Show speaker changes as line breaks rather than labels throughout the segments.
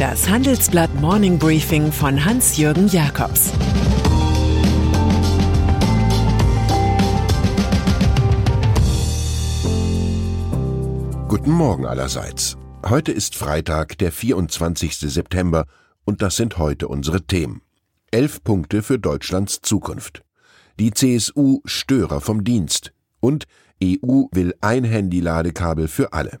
Das Handelsblatt Morning Briefing von Hans-Jürgen Jakobs
Guten Morgen allerseits. Heute ist Freitag, der 24. September, und das sind heute unsere Themen. Elf Punkte für Deutschlands Zukunft. Die CSU Störer vom Dienst und EU will ein Handy-Ladekabel für alle.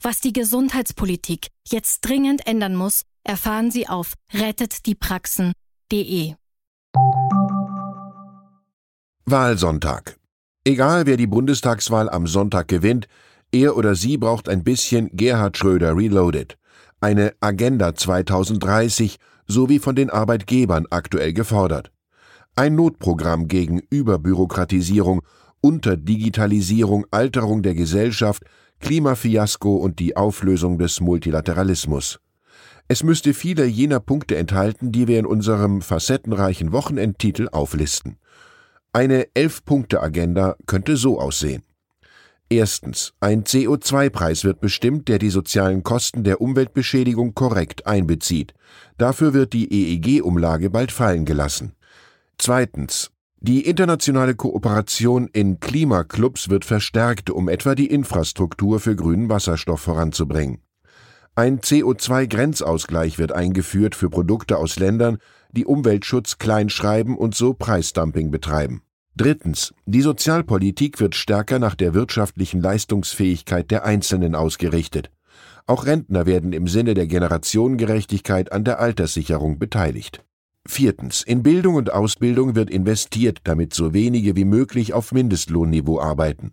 Was die Gesundheitspolitik jetzt dringend ändern muss, erfahren Sie auf rettetdiepraxen.de.
Wahlsonntag. Egal wer die Bundestagswahl am Sonntag gewinnt, er oder sie braucht ein bisschen Gerhard Schröder Reloaded. Eine Agenda 2030, so wie von den Arbeitgebern aktuell gefordert. Ein Notprogramm gegen Überbürokratisierung, Unterdigitalisierung, Alterung der Gesellschaft, Klimafiasko und die Auflösung des Multilateralismus. Es müsste viele jener Punkte enthalten, die wir in unserem facettenreichen Wochenendtitel auflisten. Eine Elf-Punkte-Agenda könnte so aussehen. Erstens. Ein CO2-Preis wird bestimmt, der die sozialen Kosten der Umweltbeschädigung korrekt einbezieht. Dafür wird die EEG-Umlage bald fallen gelassen. Zweitens. Die internationale Kooperation in Klimaclubs wird verstärkt, um etwa die Infrastruktur für grünen Wasserstoff voranzubringen. Ein CO2-Grenzausgleich wird eingeführt für Produkte aus Ländern, die Umweltschutz kleinschreiben und so Preisdumping betreiben. Drittens. Die Sozialpolitik wird stärker nach der wirtschaftlichen Leistungsfähigkeit der Einzelnen ausgerichtet. Auch Rentner werden im Sinne der Generationengerechtigkeit an der Alterssicherung beteiligt. Viertens. In Bildung und Ausbildung wird investiert, damit so wenige wie möglich auf Mindestlohnniveau arbeiten.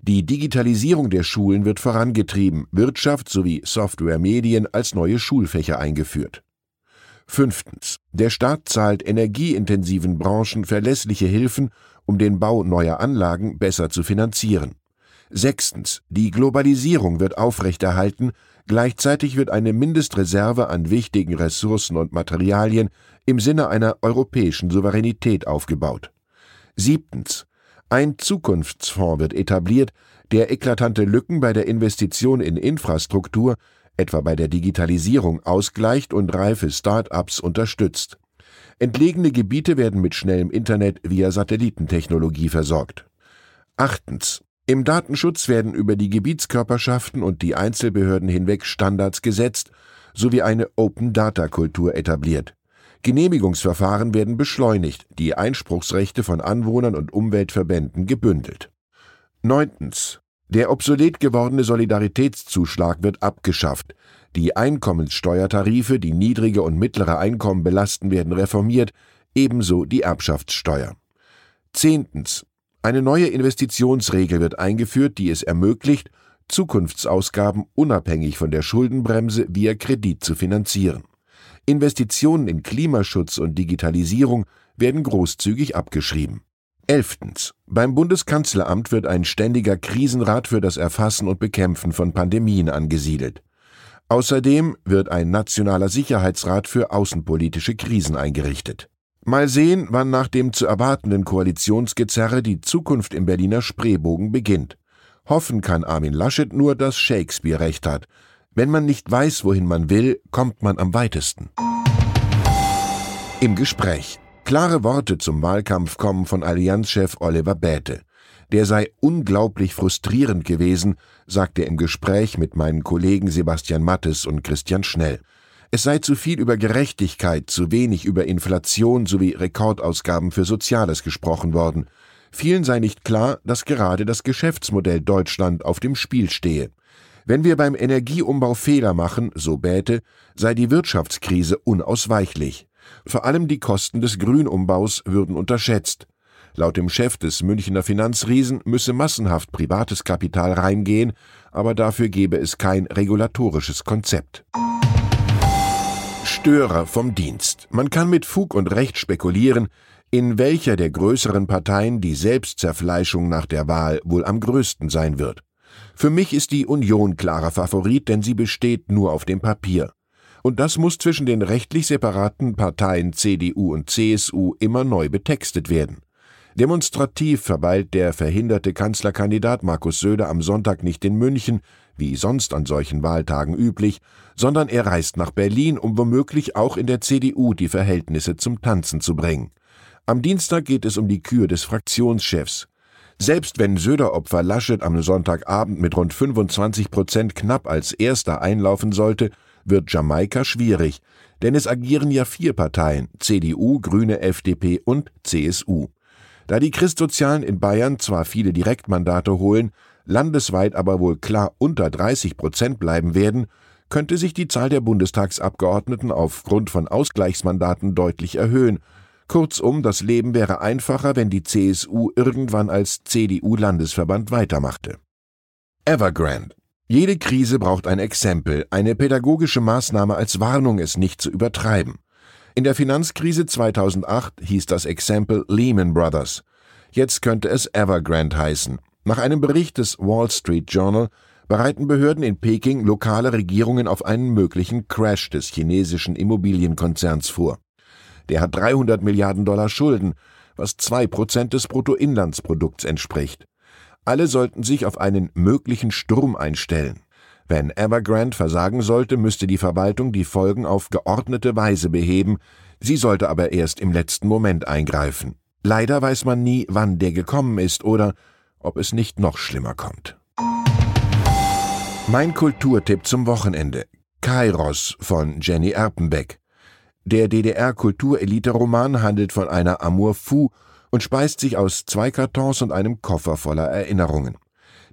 Die Digitalisierung der Schulen wird vorangetrieben, Wirtschaft sowie Software-Medien als neue Schulfächer eingeführt. Fünftens. Der Staat zahlt energieintensiven Branchen verlässliche Hilfen, um den Bau neuer Anlagen besser zu finanzieren. Sechstens. Die Globalisierung wird aufrechterhalten, gleichzeitig wird eine Mindestreserve an wichtigen Ressourcen und Materialien im Sinne einer europäischen Souveränität aufgebaut. Siebtens. Ein Zukunftsfonds wird etabliert, der eklatante Lücken bei der Investition in Infrastruktur, etwa bei der Digitalisierung, ausgleicht und reife Start-ups unterstützt. Entlegene Gebiete werden mit schnellem Internet via Satellitentechnologie versorgt. Achtens. Im Datenschutz werden über die Gebietskörperschaften und die Einzelbehörden hinweg Standards gesetzt sowie eine Open-Data-Kultur etabliert. Genehmigungsverfahren werden beschleunigt, die Einspruchsrechte von Anwohnern und Umweltverbänden gebündelt. Neuntens. Der obsolet gewordene Solidaritätszuschlag wird abgeschafft. Die Einkommenssteuertarife, die niedrige und mittlere Einkommen belasten, werden reformiert, ebenso die Erbschaftssteuer. Zehntens. Eine neue Investitionsregel wird eingeführt, die es ermöglicht, Zukunftsausgaben unabhängig von der Schuldenbremse via Kredit zu finanzieren. Investitionen in Klimaschutz und Digitalisierung werden großzügig abgeschrieben. Elftens. Beim Bundeskanzleramt wird ein ständiger Krisenrat für das Erfassen und Bekämpfen von Pandemien angesiedelt. Außerdem wird ein nationaler Sicherheitsrat für außenpolitische Krisen eingerichtet. Mal sehen, wann nach dem zu erwartenden Koalitionsgezerre die Zukunft im Berliner Spreebogen beginnt. Hoffen kann Armin Laschet nur, dass Shakespeare recht hat. Wenn man nicht weiß, wohin man will, kommt man am weitesten. Im Gespräch. Klare Worte zum Wahlkampf kommen von Allianzchef Oliver Bäte. Der sei unglaublich frustrierend gewesen, sagt er im Gespräch mit meinen Kollegen Sebastian Mattes und Christian Schnell. Es sei zu viel über Gerechtigkeit, zu wenig über Inflation sowie Rekordausgaben für Soziales gesprochen worden. Vielen sei nicht klar, dass gerade das Geschäftsmodell Deutschland auf dem Spiel stehe. Wenn wir beim Energieumbau Fehler machen, so Bäte, sei die Wirtschaftskrise unausweichlich. Vor allem die Kosten des Grünumbaus würden unterschätzt. Laut dem Chef des Münchner Finanzriesen müsse massenhaft privates Kapital reingehen, aber dafür gebe es kein regulatorisches Konzept. Störer vom Dienst. Man kann mit Fug und Recht spekulieren, in welcher der größeren Parteien die Selbstzerfleischung nach der Wahl wohl am größten sein wird. Für mich ist die Union klarer Favorit, denn sie besteht nur auf dem Papier. Und das muss zwischen den rechtlich separaten Parteien CDU und CSU immer neu betextet werden. Demonstrativ verweilt der verhinderte Kanzlerkandidat Markus Söder am Sonntag nicht in München, wie sonst an solchen Wahltagen üblich, sondern er reist nach Berlin, um womöglich auch in der CDU die Verhältnisse zum Tanzen zu bringen. Am Dienstag geht es um die Kür des Fraktionschefs. Selbst wenn Söder-Opfer Laschet am Sonntagabend mit rund 25 Prozent knapp als Erster einlaufen sollte, wird Jamaika schwierig, denn es agieren ja vier Parteien CDU, Grüne, FDP und CSU. Da die Christsozialen in Bayern zwar viele Direktmandate holen, landesweit aber wohl klar unter 30 Prozent bleiben werden, könnte sich die Zahl der Bundestagsabgeordneten aufgrund von Ausgleichsmandaten deutlich erhöhen. Kurzum, das Leben wäre einfacher, wenn die CSU irgendwann als CDU-Landesverband weitermachte. Evergrande. Jede Krise braucht ein Exempel, eine pädagogische Maßnahme als Warnung, es nicht zu übertreiben. In der Finanzkrise 2008 hieß das Exempel Lehman Brothers. Jetzt könnte es Evergrande heißen. Nach einem Bericht des Wall Street Journal bereiten Behörden in Peking lokale Regierungen auf einen möglichen Crash des chinesischen Immobilienkonzerns vor. Der hat 300 Milliarden Dollar Schulden, was zwei Prozent des Bruttoinlandsprodukts entspricht. Alle sollten sich auf einen möglichen Sturm einstellen. Wenn Evergrande versagen sollte, müsste die Verwaltung die Folgen auf geordnete Weise beheben, sie sollte aber erst im letzten Moment eingreifen. Leider weiß man nie, wann der gekommen ist oder ob es nicht noch schlimmer kommt. Mein Kulturtipp zum Wochenende. Kairos von Jenny Erpenbeck. Der DDR-Kulturelite-Roman handelt von einer Amour fou und speist sich aus zwei Kartons und einem Koffer voller Erinnerungen.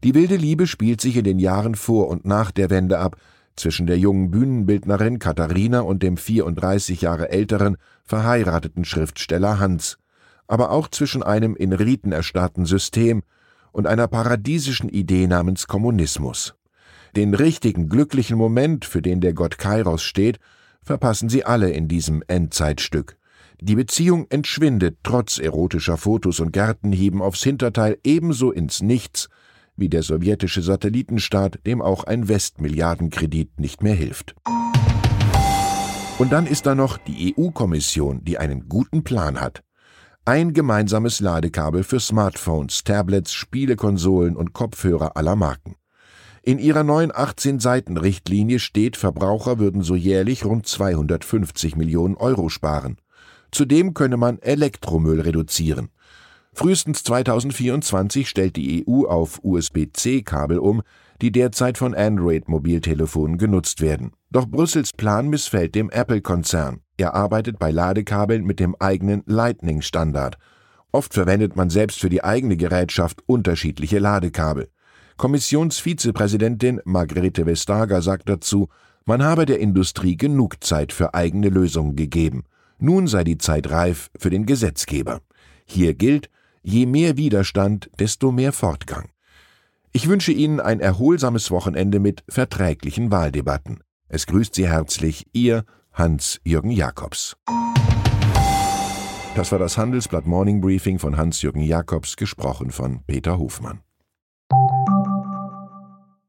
Die wilde Liebe spielt sich in den Jahren vor und nach der Wende ab, zwischen der jungen Bühnenbildnerin Katharina und dem 34 Jahre älteren, verheirateten Schriftsteller Hans, aber auch zwischen einem in Riten erstarrten System und einer paradiesischen Idee namens Kommunismus. Den richtigen, glücklichen Moment, für den der Gott Kairos steht, verpassen sie alle in diesem Endzeitstück. Die Beziehung entschwindet trotz erotischer Fotos und Gärtenhieben aufs Hinterteil ebenso ins Nichts wie der sowjetische Satellitenstaat, dem auch ein Westmilliardenkredit nicht mehr hilft. Und dann ist da noch die EU-Kommission, die einen guten Plan hat. Ein gemeinsames Ladekabel für Smartphones, Tablets, Spielekonsolen und Kopfhörer aller Marken. In ihrer neuen 18-Seiten-Richtlinie steht, Verbraucher würden so jährlich rund 250 Millionen Euro sparen. Zudem könne man Elektromüll reduzieren. Frühestens 2024 stellt die EU auf USB-C-Kabel um, die derzeit von Android-Mobiltelefonen genutzt werden. Doch Brüssels Plan missfällt dem Apple-Konzern. Er arbeitet bei Ladekabeln mit dem eigenen Lightning-Standard. Oft verwendet man selbst für die eigene Gerätschaft unterschiedliche Ladekabel. Kommissionsvizepräsidentin Margrethe Vestager sagt dazu, man habe der Industrie genug Zeit für eigene Lösungen gegeben. Nun sei die Zeit reif für den Gesetzgeber. Hier gilt, Je mehr Widerstand, desto mehr Fortgang. Ich wünsche Ihnen ein erholsames Wochenende mit verträglichen Wahldebatten. Es grüßt Sie herzlich Ihr Hans-Jürgen Jakobs. Das war das Handelsblatt Morning Briefing von Hans-Jürgen Jakobs, gesprochen von Peter Hofmann.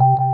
you